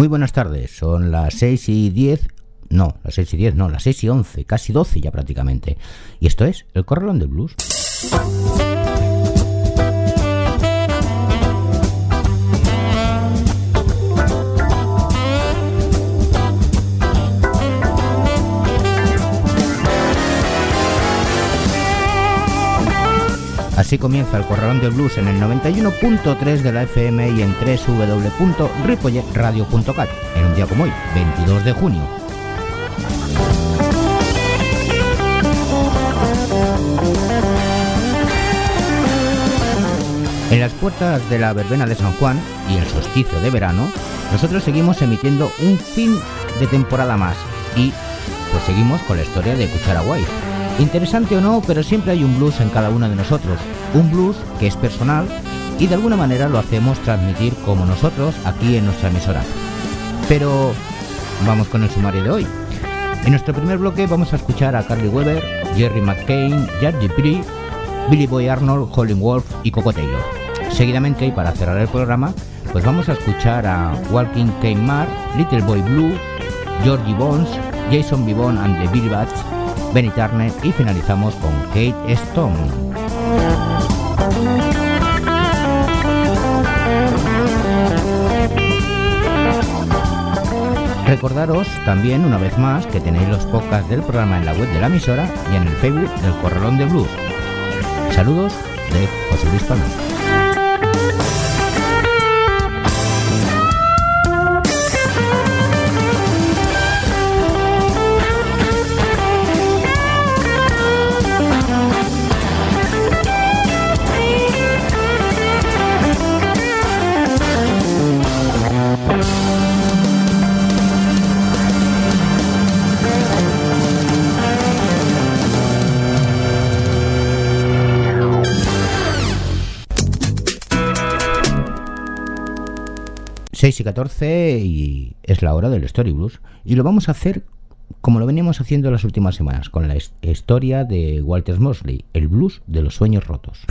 Muy buenas tardes, son las 6 y 10 no, las 6 y 10, no, las 6 y 11, casi 12 ya prácticamente. Y esto es El Corralón del Blues. Así comienza el Corralón del Blues en el 91.3 de la FM y en www.ripolletradio.cat en un día como hoy, 22 de junio, En las puertas de la verbena de San Juan y el solsticio de verano, nosotros seguimos emitiendo un fin de temporada más y pues seguimos con la historia de Cuchara White. Interesante o no, pero siempre hay un blues en cada uno de nosotros. Un blues que es personal y de alguna manera lo hacemos transmitir como nosotros aquí en nuestra emisora. Pero vamos con el sumario de hoy. En nuestro primer bloque vamos a escuchar a Carly Weber, Jerry McCain, Jack Dupree, Billy Boy Arnold, Holling Wolf y Coco Taylor. Seguidamente, y para cerrar el programa, pues vamos a escuchar a Walking Mar, Little Boy Blue, Georgie Bones, Jason Bibon and the Billy Bats, Benny Turner y finalizamos con Kate Stone. Recordaros también una vez más que tenéis los podcasts del programa en la web de la emisora y en el Facebook del Corralón de Blues. Saludos de José Luis Palma. Y 14 y es la hora del Story Blues. Y lo vamos a hacer como lo veníamos haciendo las últimas semanas, con la historia de Walter Mosley, el blues de los sueños rotos.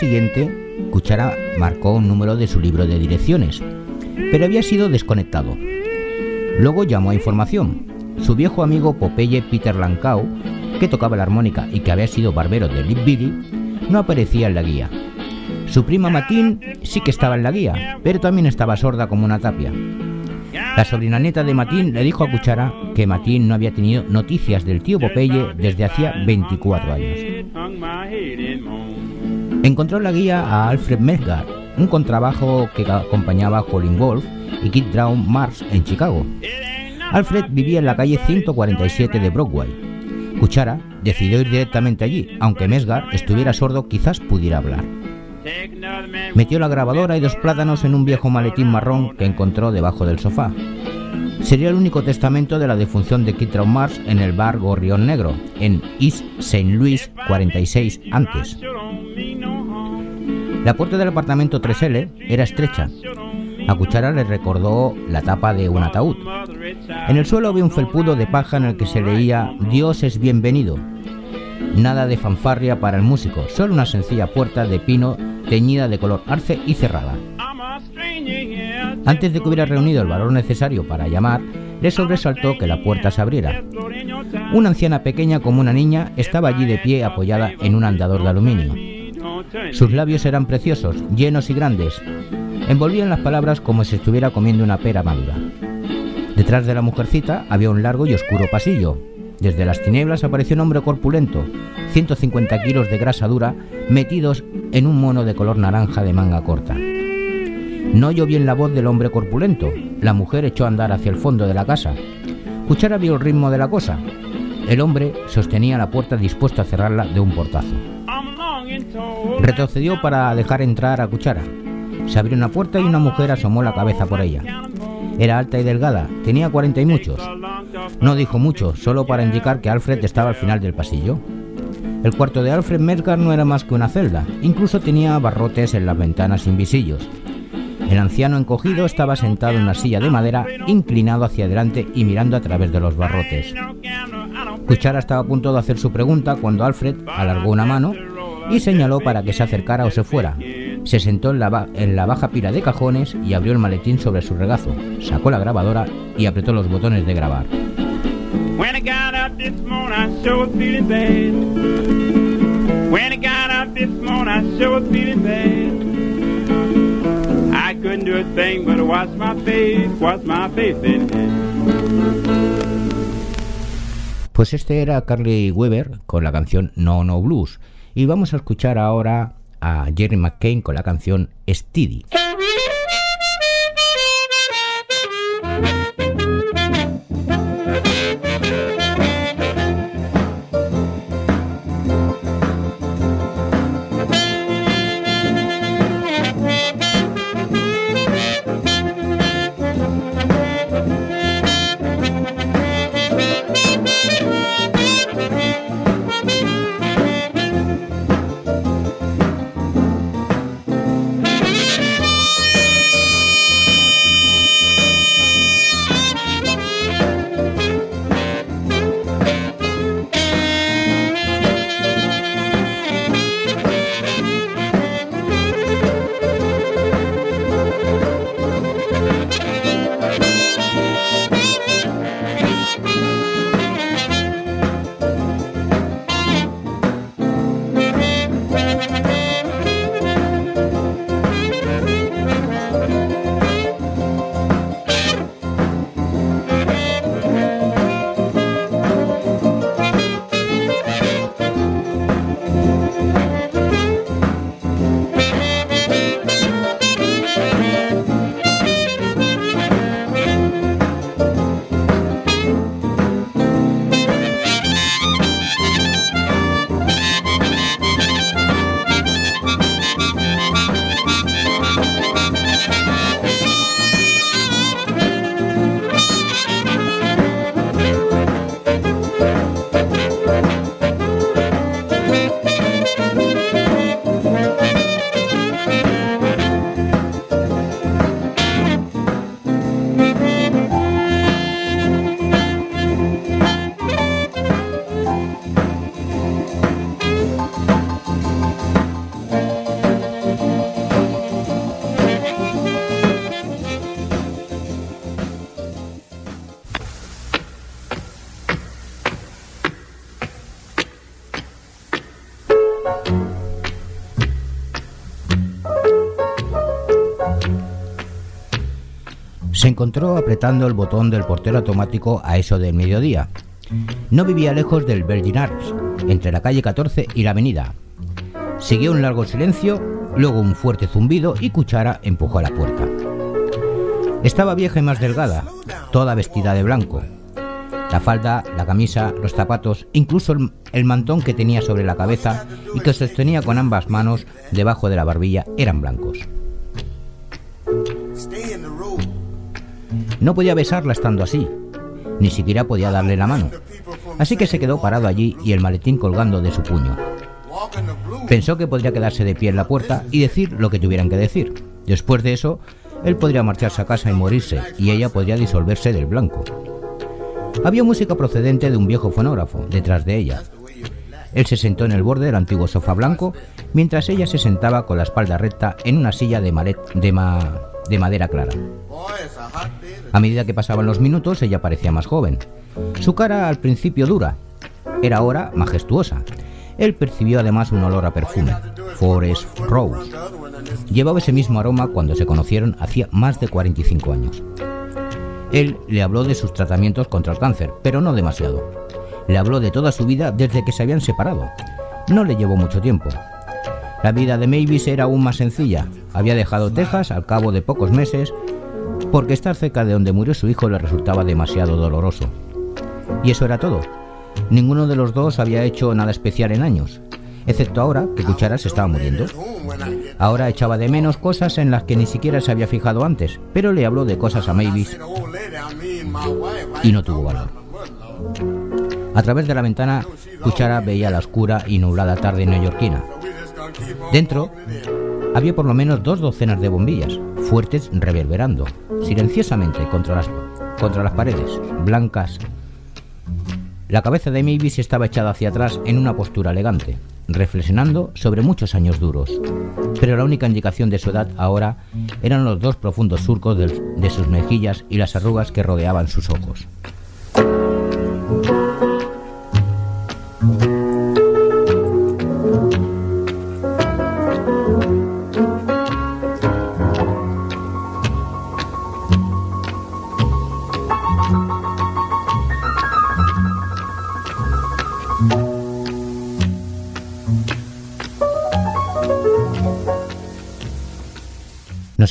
Siguiente, Cuchara marcó un número de su libro de direcciones, pero había sido desconectado. Luego llamó a información. Su viejo amigo Popeye Peter Lancau, que tocaba la armónica y que había sido barbero de Lip Billy, no aparecía en la guía. Su prima Matín sí que estaba en la guía, pero también estaba sorda como una tapia. La sobrina neta de Matín le dijo a Cuchara que Matín no había tenido noticias del tío Popeye desde hacía 24 años. Encontró en la guía a Alfred Mesgar, un contrabajo que acompañaba a Colin Wolf y Kid Drown Mars en Chicago. Alfred vivía en la calle 147 de Broadway. Cuchara decidió ir directamente allí, aunque Mesgar estuviera sordo quizás pudiera hablar. Metió la grabadora y dos plátanos en un viejo maletín marrón que encontró debajo del sofá. Sería el único testamento de la defunción de Drown Mars en el bar Gorrión Negro, en East St. Louis 46 antes. La puerta del apartamento 3L era estrecha. A Cuchara le recordó la tapa de un ataúd. En el suelo había un felpudo de paja en el que se leía Dios es bienvenido. Nada de fanfarria para el músico, solo una sencilla puerta de pino teñida de color arce y cerrada. Antes de que hubiera reunido el valor necesario para llamar, le sobresaltó que la puerta se abriera. Una anciana pequeña como una niña estaba allí de pie apoyada en un andador de aluminio. Sus labios eran preciosos, llenos y grandes. Envolvían las palabras como si estuviera comiendo una pera madura. Detrás de la mujercita había un largo y oscuro pasillo. Desde las tinieblas apareció un hombre corpulento, 150 kilos de grasa dura, metidos en un mono de color naranja de manga corta. No oyó bien la voz del hombre corpulento. La mujer echó a andar hacia el fondo de la casa. Cuchara vio el ritmo de la cosa. El hombre sostenía la puerta dispuesto a cerrarla de un portazo. Retrocedió para dejar entrar a Cuchara. Se abrió una puerta y una mujer asomó la cabeza por ella. Era alta y delgada, tenía cuarenta y muchos. No dijo mucho, solo para indicar que Alfred estaba al final del pasillo. El cuarto de Alfred Mercar no era más que una celda, incluso tenía barrotes en las ventanas sin visillos. El anciano encogido estaba sentado en una silla de madera, inclinado hacia adelante y mirando a través de los barrotes. Cuchara estaba a punto de hacer su pregunta cuando Alfred alargó una mano y señaló para que se acercara o se fuera. Se sentó en la, en la baja pila de cajones y abrió el maletín sobre su regazo. Sacó la grabadora y apretó los botones de grabar. When I got out this morning, I sure was feeling bad. When I got out this morning, I sure was feeling bad. I couldn't do a thing but wash my face, wash my face in Pues este era Carly Weber con la canción No No Blues. Y vamos a escuchar ahora a Jerry McCain con la canción Steady. Encontró apretando el botón del portero automático a eso del mediodía. No vivía lejos del Virgin Arts, entre la calle 14 y la avenida. Siguió un largo silencio, luego un fuerte zumbido y Cuchara empujó a la puerta. Estaba vieja y más delgada, toda vestida de blanco. La falda, la camisa, los zapatos, incluso el, el, mantón que tenía sobre la cabeza y que sostenía con ambas manos debajo de la barbilla eran blancos. No podía besarla estando así, ni siquiera podía darle la mano. Así que se quedó parado allí y el maletín colgando de su puño. Pensó que podría quedarse de pie en la puerta y decir lo que tuvieran que decir. Después de eso, él podría marcharse a casa y morirse, y ella podría disolverse del blanco. Había música procedente de un viejo fonógrafo detrás de ella. Él se sentó en el borde del antiguo sofá blanco, mientras ella se sentaba con la espalda recta en una silla de, de, de madera clara. A medida que pasaban los minutos, ella parecía más joven. Su cara al principio dura, era ahora majestuosa. Él percibió además un olor a perfume, Forest Rose. Llevaba ese mismo aroma cuando se conocieron hacía más de 45 años. Él le habló de sus tratamientos contra el cáncer, pero no demasiado. Le habló de toda su vida desde que se habían separado. No le llevó mucho tiempo. La vida de Mavis era aún más sencilla. Había dejado Texas al cabo de pocos meses porque estar cerca de donde murió su hijo le resultaba demasiado doloroso. Y eso era todo. Ninguno de los dos había hecho nada especial en años, excepto ahora que Cuchara se estaba muriendo. Ahora echaba de menos cosas en las que ni siquiera se había fijado antes, pero le habló de cosas a Mavis y no tuvo valor. A través de la ventana, Cuchara veía la oscura y nublada tarde neoyorquina. Dentro había por lo menos dos docenas de bombillas, fuertes reverberando, silenciosamente contra las, contra las paredes, blancas. La cabeza de Mavis estaba echada hacia atrás en una postura elegante, reflexionando sobre muchos años duros. Pero la única indicación de su edad ahora eran los dos profundos surcos de, de sus mejillas y las arrugas que rodeaban sus ojos.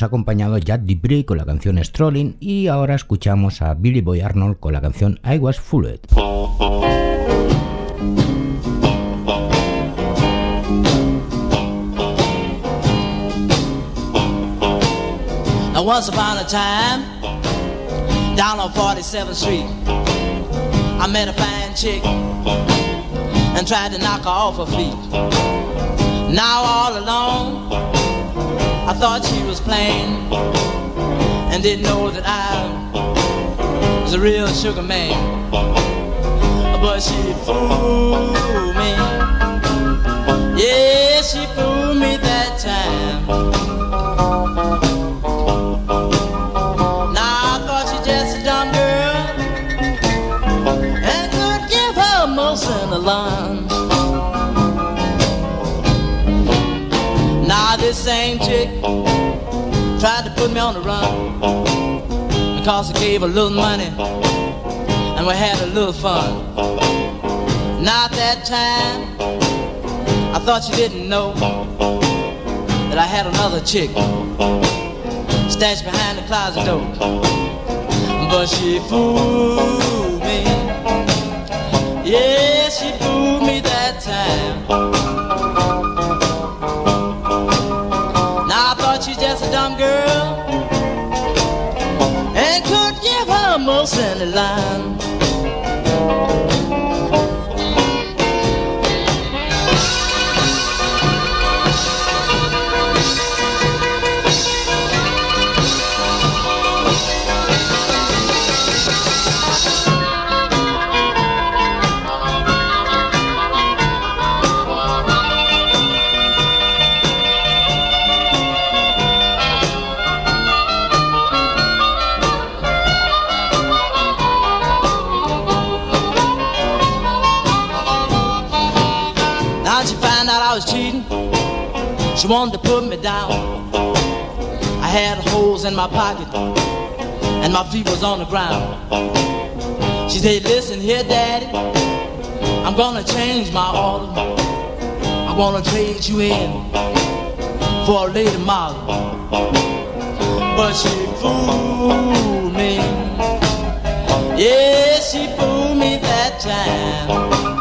Nos ha acompañado Jack Debris con la canción Strolling y ahora escuchamos a Billy Boy Arnold con la canción I Was Fooled. Now once upon a time, down on 47th Street, I met a fine chick and tried to knock her off her feet. Now all alone, I thought she was playing and didn't know that I was a real sugar man. But she fooled me. Yeah, put me on the run because I gave a little money and we had a little fun. Not that time, I thought you didn't know that I had another chick stashed behind the closet door. But she fooled me. Yeah, she fooled me that time. Dumb girl and could give her most any line. She wanted to put me down. I had holes in my pocket and my feet was on the ground. She said, listen here, daddy, I'm gonna change my order. I wanna trade you in for a lady model. But she fooled me. Yeah, she fooled me that time.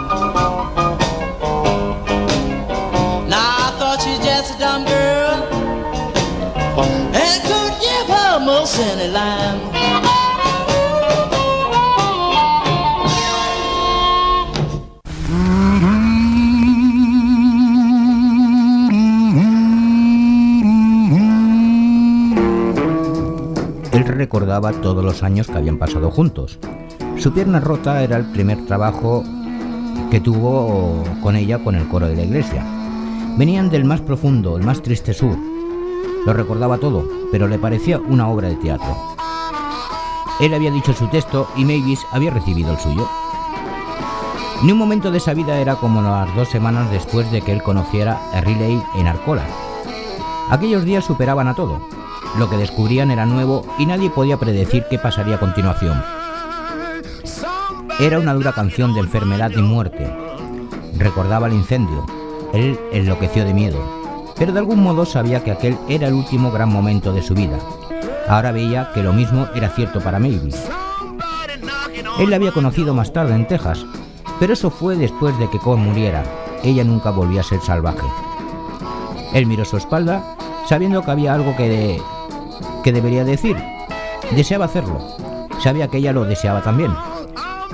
Él recordaba todos los años que habían pasado juntos. Su pierna rota era el primer trabajo que tuvo con ella con el coro de la iglesia. Venían del más profundo, el más triste sur. Lo recordaba todo, pero le parecía una obra de teatro. Él había dicho su texto y Mavis había recibido el suyo. Ni un momento de esa vida era como las dos semanas después de que él conociera a Riley en Arcola. Aquellos días superaban a todo. lo que descubrían era nuevo y nadie podía predecir qué pasaría a continuación. Era una dura canción de enfermedad y muerte. Recordaba el incendio. Él enloqueció de miedo, pero de algún modo sabía que aquel era el último gran momento de su vida. Ahora veía que lo mismo era cierto para Mavis. Él la había conocido más tarde en Texas, pero eso fue después de que Cole muriera. Ella nunca volvió a ser salvaje. Él miró su espalda, sabiendo que había algo que, que debería decir. Deseaba hacerlo. Sabía que ella lo deseaba también.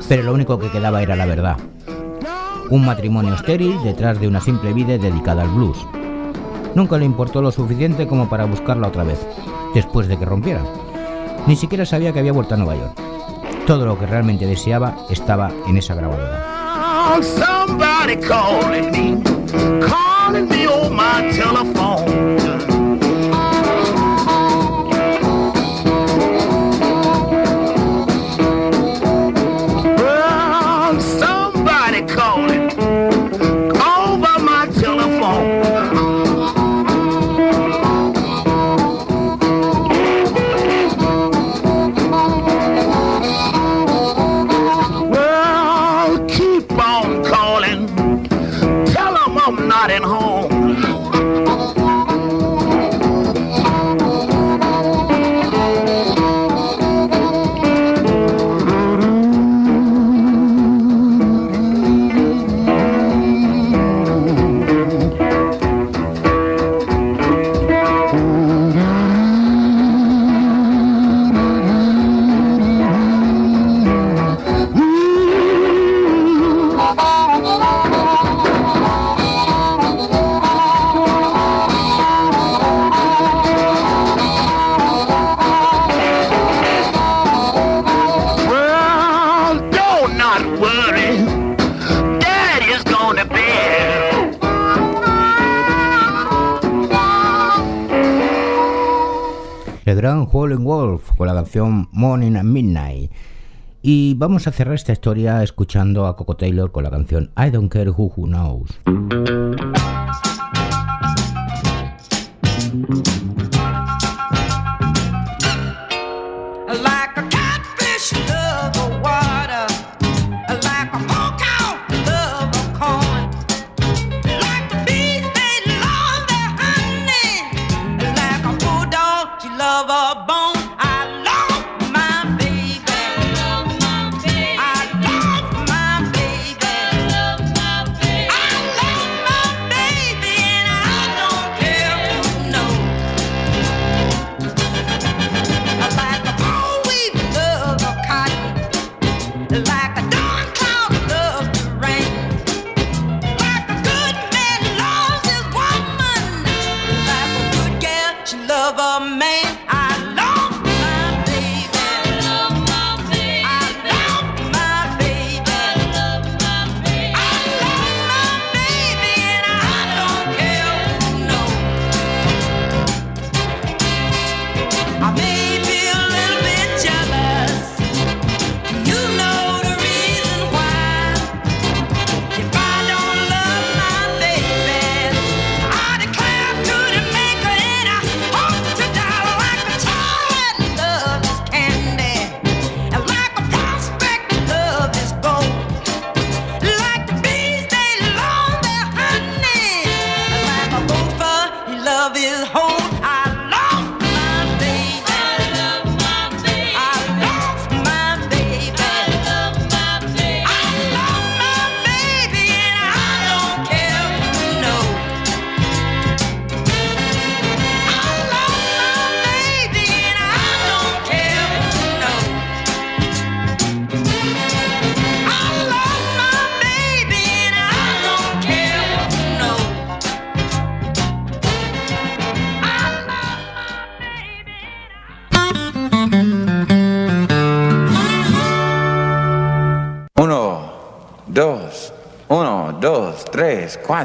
Pero lo único que quedaba era la verdad. Un matrimonio estéril detrás de una simple vida dedicada al blues. Nunca le importó lo suficiente como para buscarla otra vez, después de que rompieran. Ni siquiera sabía que había vuelto a Nueva York. Todo lo que realmente deseaba estaba en esa grabadora. Morning at Midnight. Y vamos a cerrar esta historia escuchando a Coco Taylor con la canción I Don't Care Who Who Knows.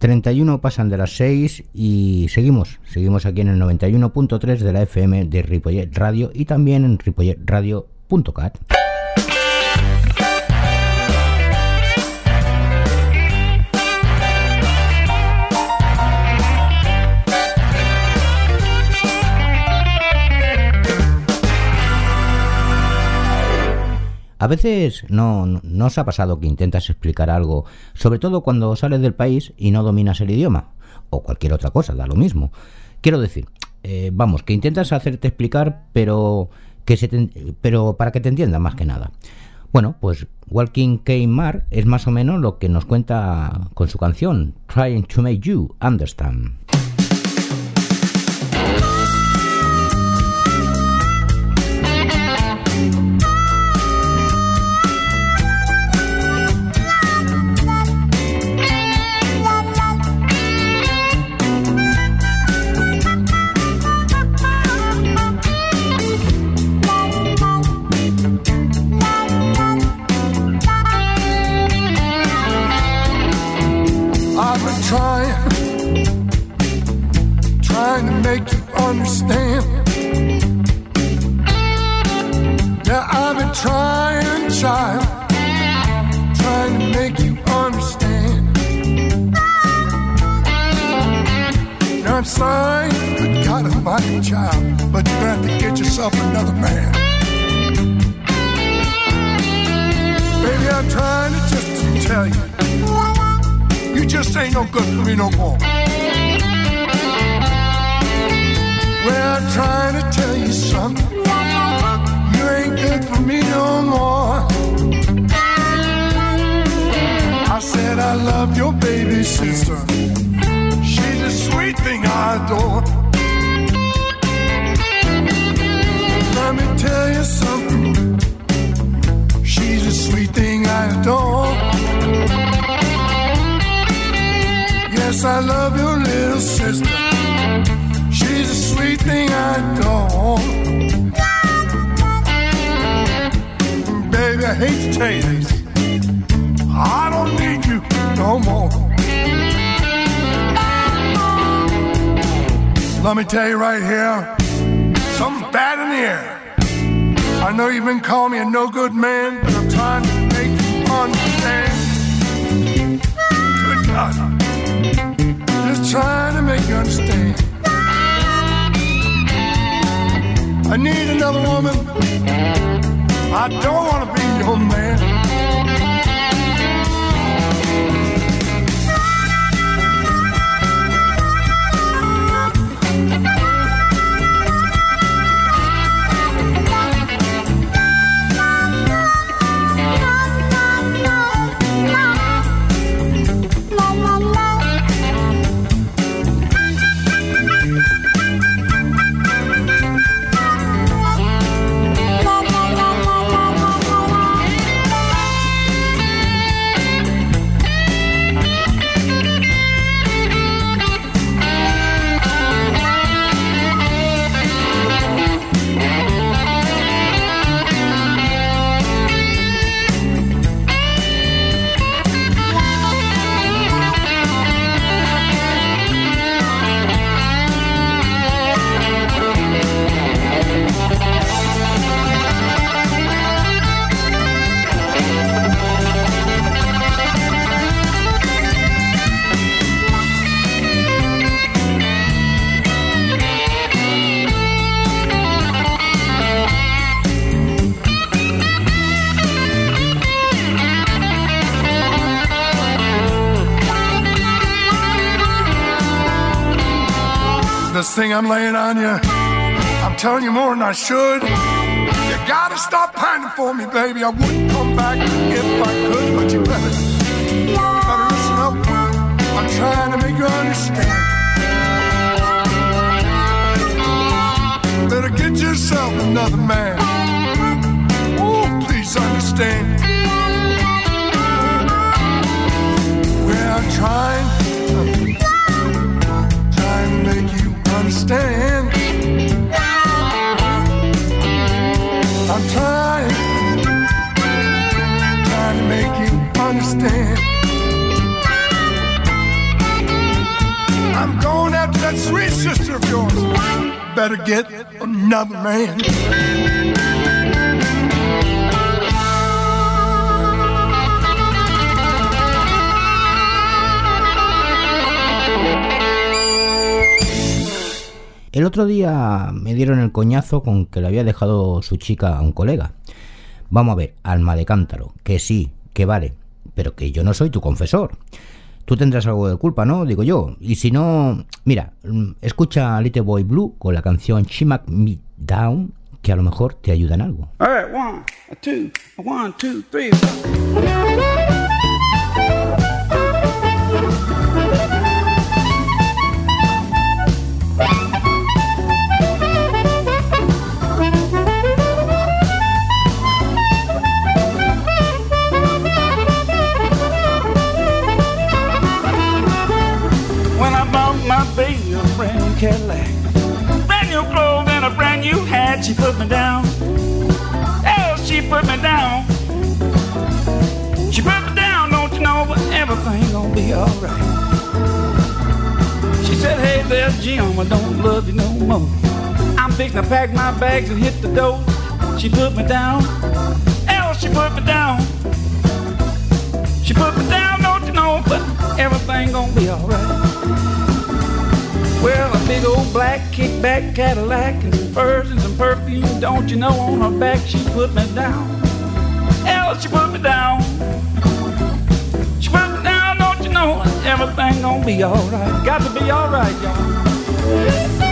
31 pasan de las 6 y seguimos, seguimos aquí en el 91.3 de la FM de Ripollet Radio y también en ripolletradio.cat. A veces no, no, os ha pasado que intentas explicar algo, sobre todo cuando sales del país y no dominas el idioma, o cualquier otra cosa, da lo mismo. Quiero decir, eh, vamos, que intentas hacerte explicar, pero, que se pero para que te entiendan más que nada. Bueno, pues Walking Kmart es más o menos lo que nos cuenta con su canción, Trying to Make You Understand. Let me tell you right here, something bad in the air. I know you've been calling me a no good man, but I'm trying to make you understand. Good God just trying to make you understand. I need another woman. I don't want to be your man. Thing I'm laying on you, I'm telling you more than I should. You gotta stop pining for me, baby. I wouldn't come back if I could, but you better, better listen up. I'm trying to make you understand. Better get yourself another man. Oh, please understand. I'm trying, understand. I'm trying, trying to make you understand. I'm going after that sweet sister of yours. Better get another man. El otro día me dieron el coñazo con que le había dejado su chica a un colega. Vamos a ver, alma de cántaro, que sí, que vale, pero que yo no soy tu confesor. Tú tendrás algo de culpa, ¿no? Digo yo. Y si no, mira, mm, escucha a Little Boy Blue con la canción She Smack Me Down, que a lo mejor te ayuda en algo. New hat, she put me down. Oh, she put me down. She put me down, don't you know, but everything gonna be alright. She said, hey there, Jim, I don't love you no more. I'm fixing to pack my bags and hit the door. She put me down. Oh, she put me down. She put me down, don't you know, but everything gonna be alright. Well, a big old black kickback Cadillac and some furs and some perfume, don't you know, on her back she put me down. Hell, she put me down. She put me down, don't you know, everything gonna be alright. Got to be alright, y'all.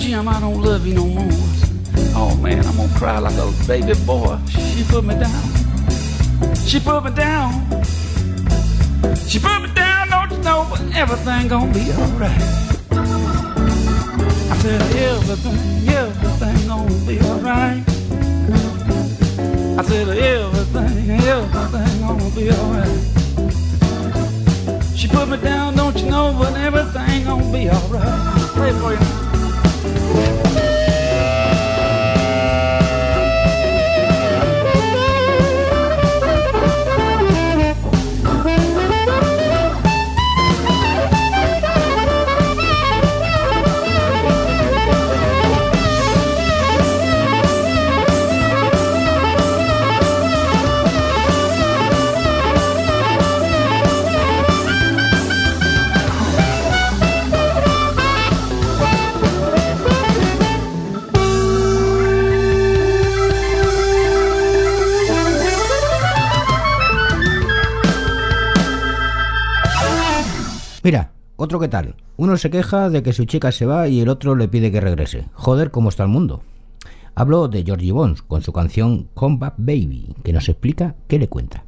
Jim, I don't love you no more. Oh man, I'm gonna cry like a baby boy. She put me down. She put me down. She put me down, don't you know, but everything gonna be alright. I said, everything, everything gonna be alright. I said, everything, everything gonna be alright. She put me down, don't you know, but everything gonna be alright. Play for you now. Mira, otro que tal. Uno se queja de que su chica se va y el otro le pide que regrese. Joder, cómo está el mundo. Hablo de Georgie Bones con su canción Combat Baby, que nos explica qué le cuenta.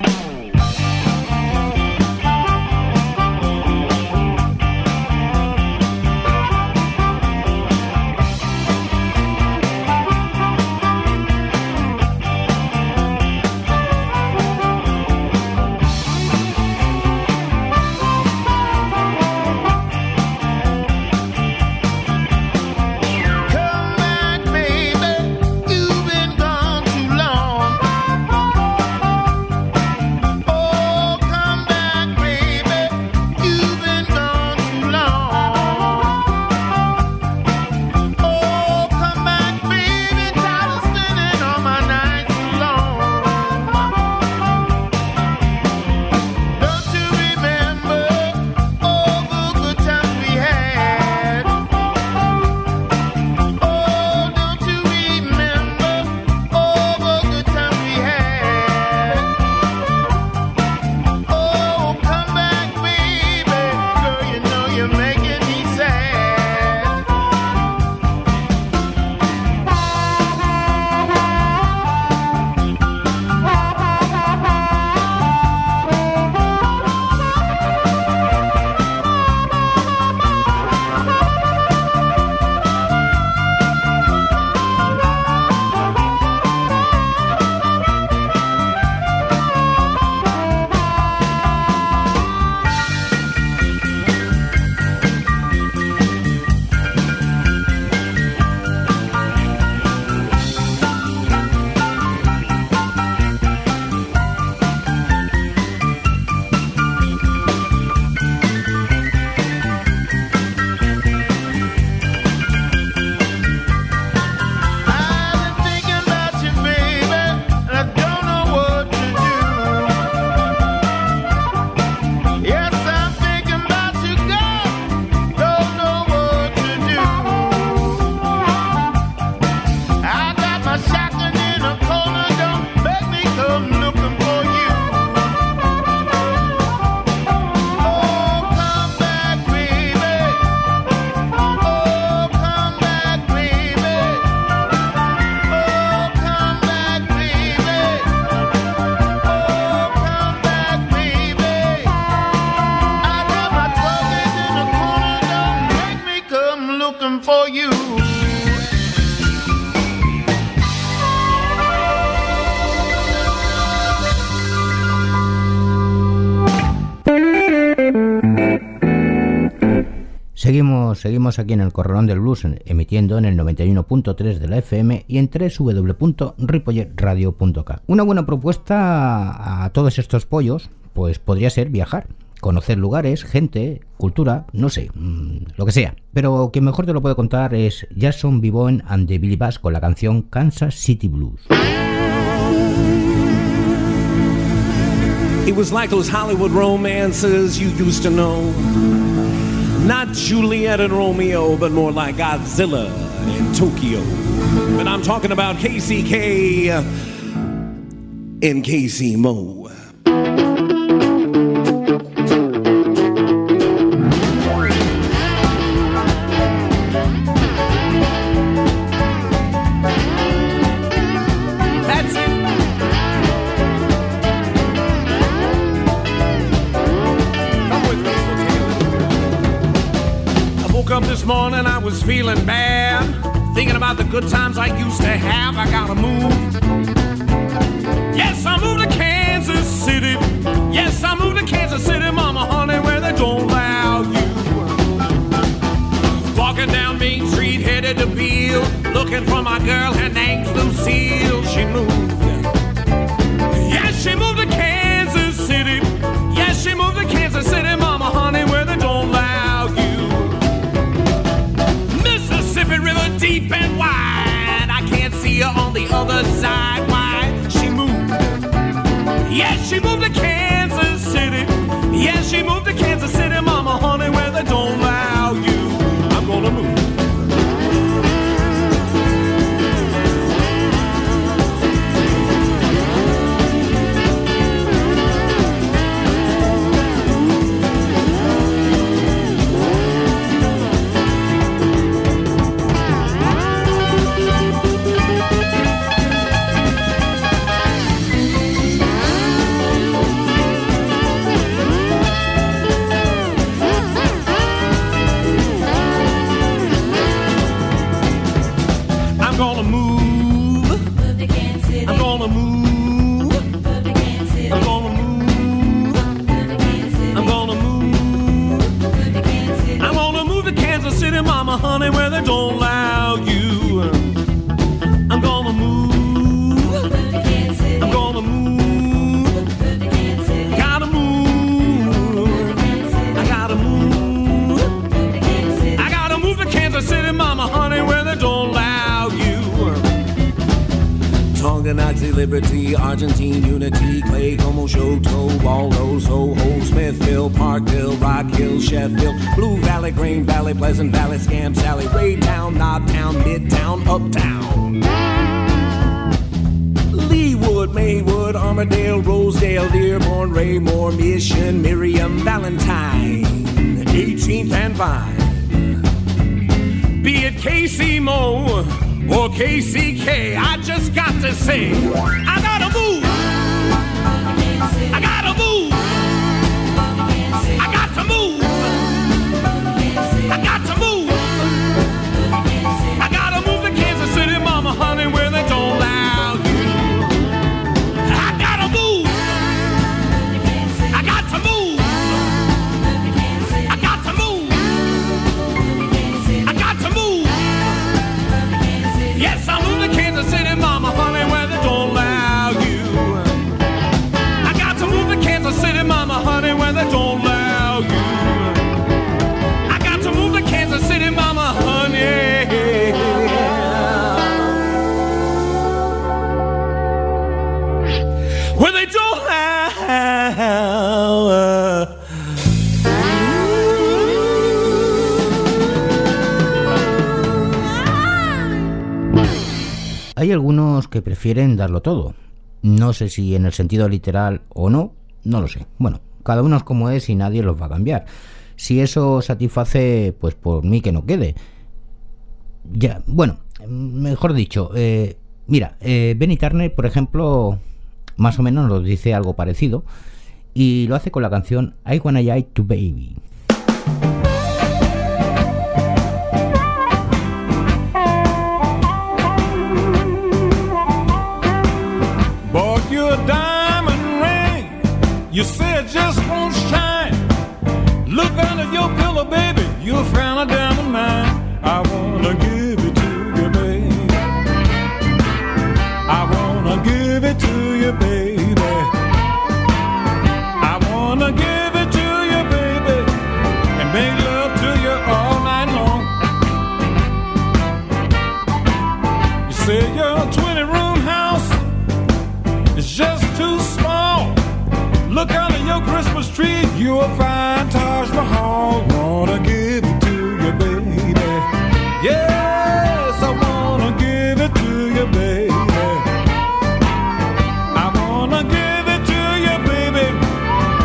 Seguimos, aquí en el Corralón del Blues, en- emitiendo en el 91.3 de la FM y en www.ripolletradio.k. Una buena propuesta a todos estos pollos, pues podría ser viajar, conocer lugares, gente, cultura, no sé, mm, lo que sea. Pero quien mejor te lo puede contar es Jason Vivon and the Billy Bass con la canción Kansas City Blues. Not Juliet and Romeo, but more like Godzilla in Tokyo. But I'm talking about KCK in KC Mo. About the good times I used to have. I gotta move. Yes, I moved to Kansas City. Yes, I moved to Kansas City, mama, honey, where they don't allow you. Walking down Main Street, headed to Beale. Looking for my girl, her name's Lucille. She moved. Yes, she moved to Kansas City. Yes, she moved to Kansas City, the other side. Why? She moved. Yes, she moved to Kansas City. Yes, she moved to Kansas City, mama, prefieren darlo todo. No sé si en el sentido literal o no, no lo sé. Bueno, cada uno es como es y nadie los va a cambiar. Si eso satisface, pues por mí que no quede. Ya, bueno, mejor dicho, eh, mira, eh, Benny Turner, por ejemplo, más o menos nos dice algo parecido y lo hace con la canción I Wanna Die to Baby. You say it just won't shine. Look under your pillow, baby. You're a diamond mine. I wanna get. Street, you'll find Taj Mahal. Wanna give it to you, baby. Yes, I wanna give it to you, baby. I wanna give it to you, baby,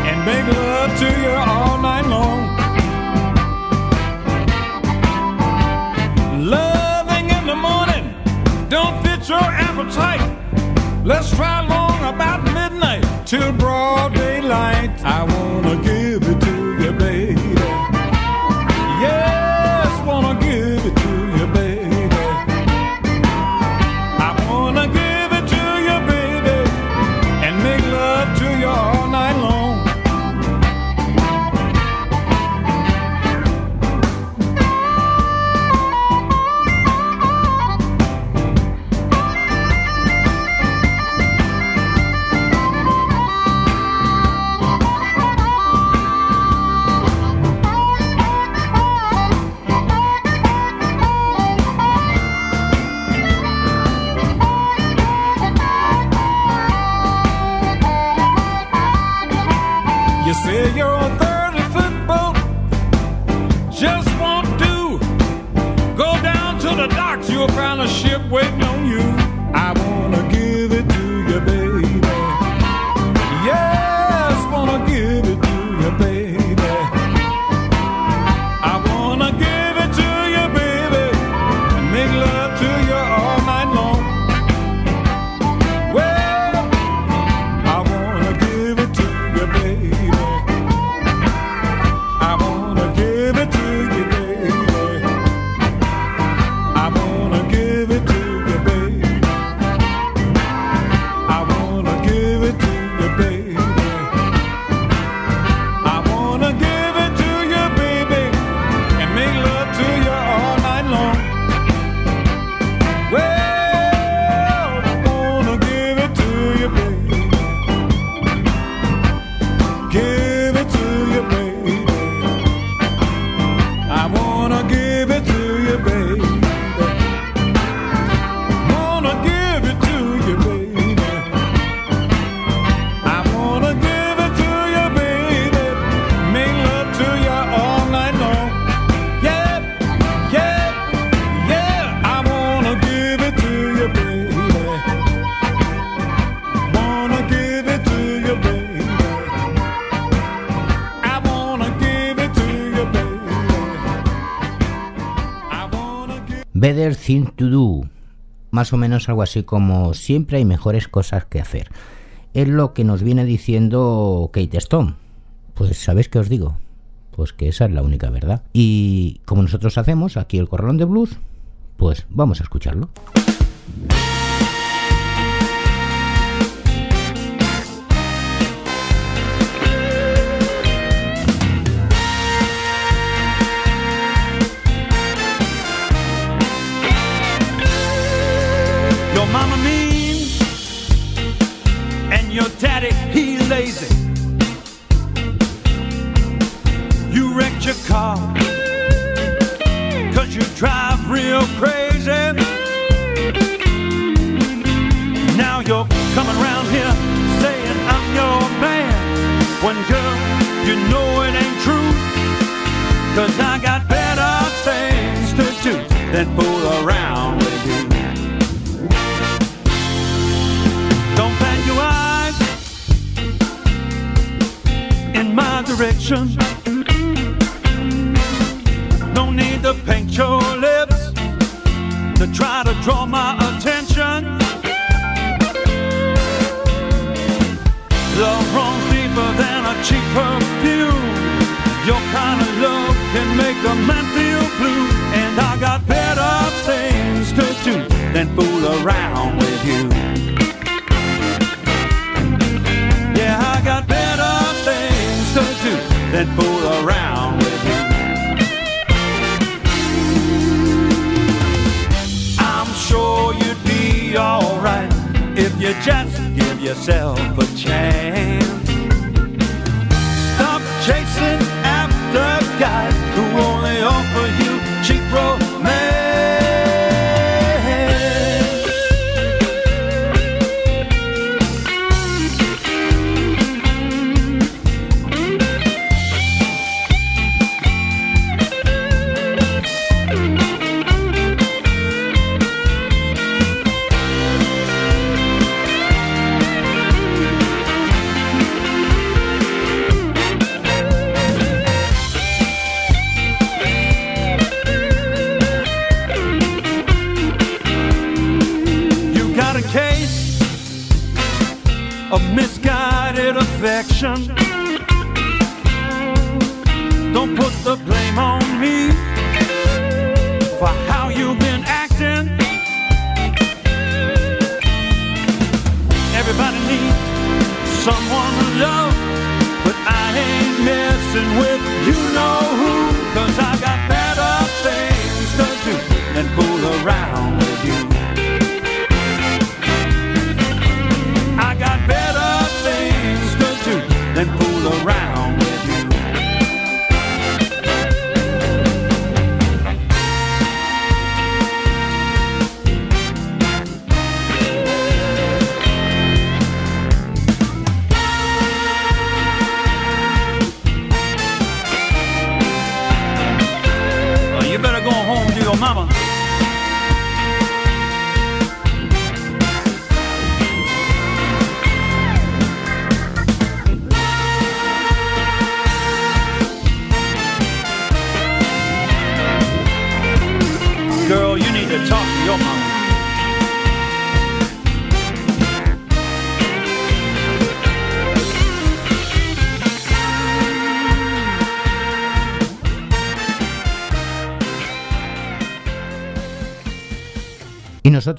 and make love to you all night long. Loving in the morning don't fit your appetite. Let's try long about midnight till broad say you're a 30 foot boat, just won't do. Go down to the docks, you'll find a ship waiting on you. Better Thing to Do. Más o menos algo así como siempre hay mejores cosas que hacer. Es lo que nos viene diciendo Kate Stone. Pues ¿sabéis qué os digo? Pues que esa es la única verdad. Y como nosotros hacemos aquí el Corralón de Blues, pues vamos a escucharlo. Car cause you drive real crazy. Now you're coming around here saying I'm your man. When girl, you know it ain't true. Cause I got better things to do than fool around with you. Don't your eyes in my direction. To paint your lips to try to draw my attention. Love runs deeper than a cheap perfume. Your kind of love can make a man feel blue. Yourself a chance.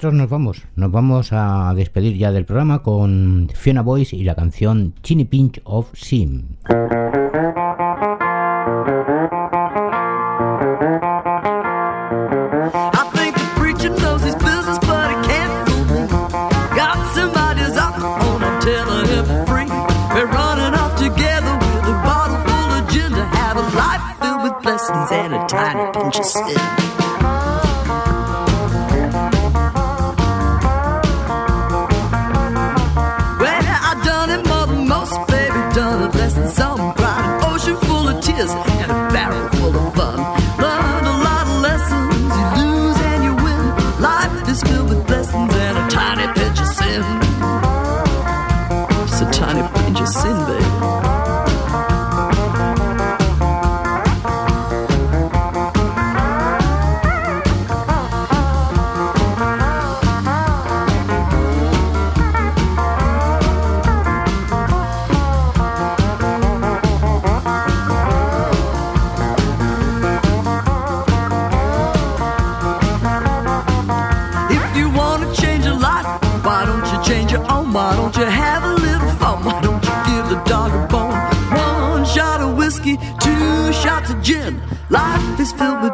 nos vamos. Nos vamos a despedir ya del programa con Fiona Boys y la canción Chini Pinch of Sim. pinch of sin.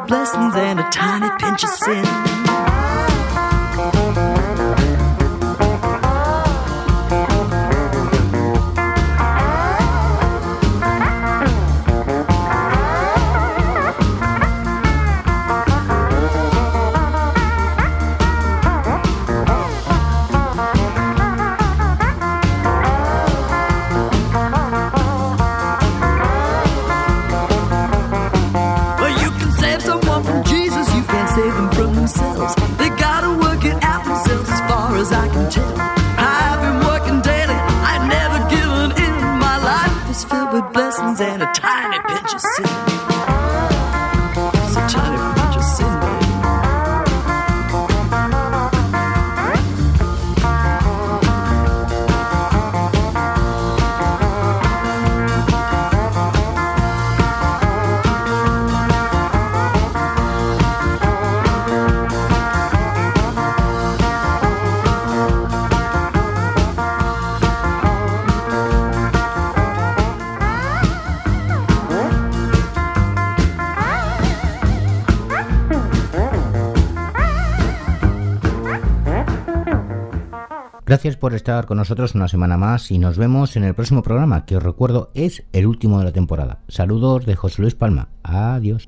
blessings and a tiny pinch of sin. gracias por estar con nosotros una semana más y nos vemos en el próximo programa, que os recuerdo es el último de la temporada. Saludos de José Luis Palma. Adiós.